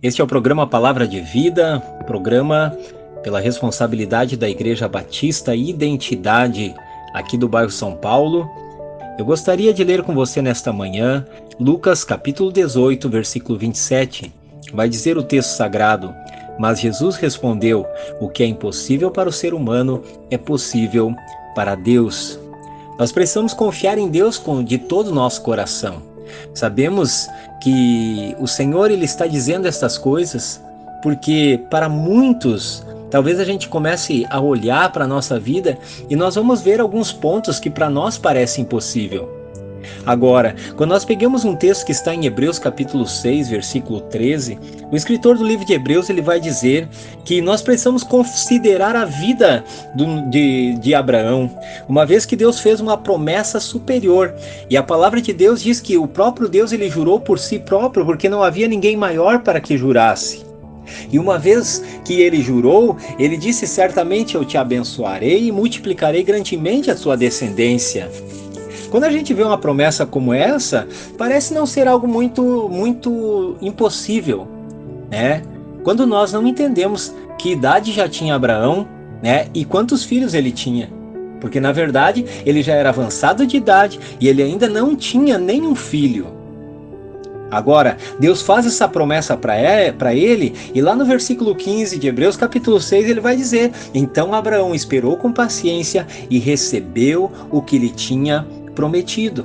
Este é o programa Palavra de Vida, programa pela responsabilidade da Igreja Batista Identidade aqui do bairro São Paulo. Eu gostaria de ler com você nesta manhã Lucas capítulo 18, versículo 27. Vai dizer o texto sagrado: Mas Jesus respondeu: O que é impossível para o ser humano é possível para Deus. Nós precisamos confiar em Deus de todo o nosso coração. Sabemos que o Senhor ele está dizendo estas coisas porque para muitos talvez a gente comece a olhar para a nossa vida e nós vamos ver alguns pontos que para nós parecem impossível. Agora, quando nós pegamos um texto que está em Hebreus capítulo 6, versículo 13, o escritor do livro de Hebreus ele vai dizer que nós precisamos considerar a vida do, de, de Abraão, uma vez que Deus fez uma promessa superior. E a palavra de Deus diz que o próprio Deus ele jurou por si próprio, porque não havia ninguém maior para que jurasse. E uma vez que ele jurou, ele disse: Certamente eu te abençoarei e multiplicarei grandemente a sua descendência. Quando a gente vê uma promessa como essa, parece não ser algo muito, muito impossível, né? Quando nós não entendemos que idade já tinha Abraão, né? E quantos filhos ele tinha. Porque na verdade ele já era avançado de idade e ele ainda não tinha nenhum filho. Agora, Deus faz essa promessa para ele, e lá no versículo 15 de Hebreus, capítulo 6, ele vai dizer: Então Abraão esperou com paciência e recebeu o que lhe tinha prometido.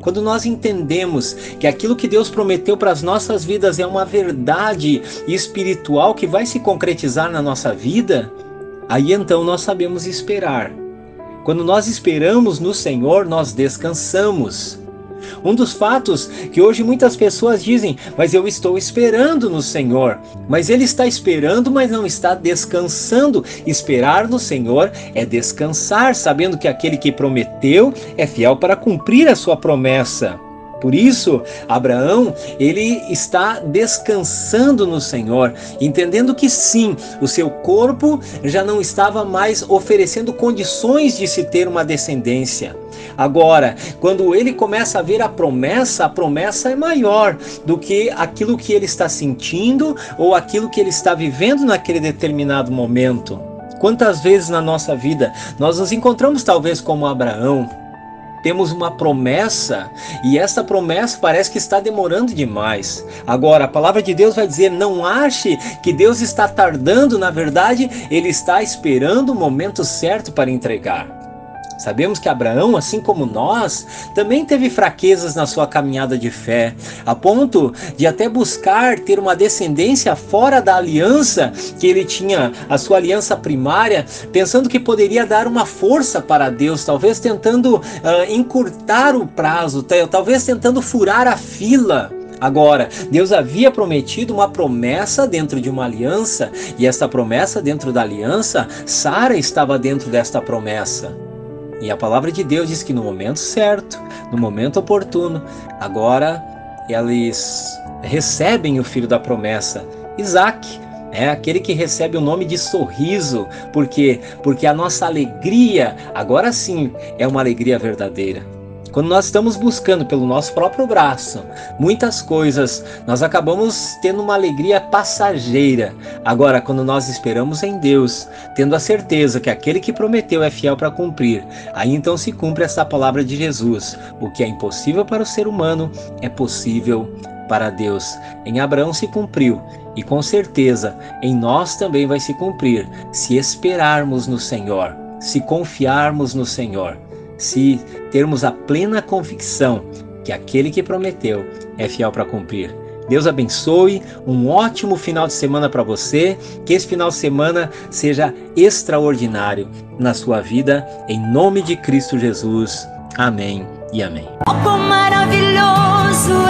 Quando nós entendemos que aquilo que Deus prometeu para as nossas vidas é uma verdade espiritual que vai se concretizar na nossa vida, aí então nós sabemos esperar. Quando nós esperamos no Senhor, nós descansamos. Um dos fatos que hoje muitas pessoas dizem, mas eu estou esperando no Senhor. Mas ele está esperando, mas não está descansando. Esperar no Senhor é descansar, sabendo que aquele que prometeu é fiel para cumprir a sua promessa. Por isso, Abraão, ele está descansando no Senhor, entendendo que sim, o seu corpo já não estava mais oferecendo condições de se ter uma descendência. Agora, quando ele começa a ver a promessa, a promessa é maior do que aquilo que ele está sentindo ou aquilo que ele está vivendo naquele determinado momento. Quantas vezes na nossa vida nós nos encontramos talvez como Abraão, temos uma promessa e essa promessa parece que está demorando demais. Agora, a palavra de Deus vai dizer: não ache que Deus está tardando, na verdade, ele está esperando o momento certo para entregar. Sabemos que Abraão, assim como nós, também teve fraquezas na sua caminhada de fé, a ponto de até buscar ter uma descendência fora da aliança que ele tinha, a sua aliança primária, pensando que poderia dar uma força para Deus, talvez tentando uh, encurtar o prazo, talvez tentando furar a fila. Agora, Deus havia prometido uma promessa dentro de uma aliança, e esta promessa dentro da aliança, Sara estava dentro desta promessa. E a palavra de Deus diz que no momento certo, no momento oportuno, agora eles recebem o filho da promessa, Isaac. É aquele que recebe o nome de sorriso, porque porque a nossa alegria, agora sim, é uma alegria verdadeira. Quando nós estamos buscando pelo nosso próprio braço muitas coisas, nós acabamos tendo uma alegria passageira. Agora, quando nós esperamos em Deus, tendo a certeza que aquele que prometeu é fiel para cumprir, aí então se cumpre essa palavra de Jesus: o que é impossível para o ser humano é possível para Deus. Em Abraão se cumpriu e com certeza em nós também vai se cumprir se esperarmos no Senhor, se confiarmos no Senhor se termos a plena convicção que aquele que prometeu é fiel para cumprir. Deus abençoe, um ótimo final de semana para você, que esse final de semana seja extraordinário na sua vida, em nome de Cristo Jesus. Amém e amém.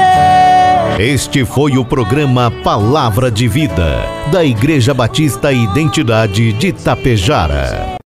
É. Este foi o programa Palavra de Vida, da Igreja Batista Identidade de Tapejara.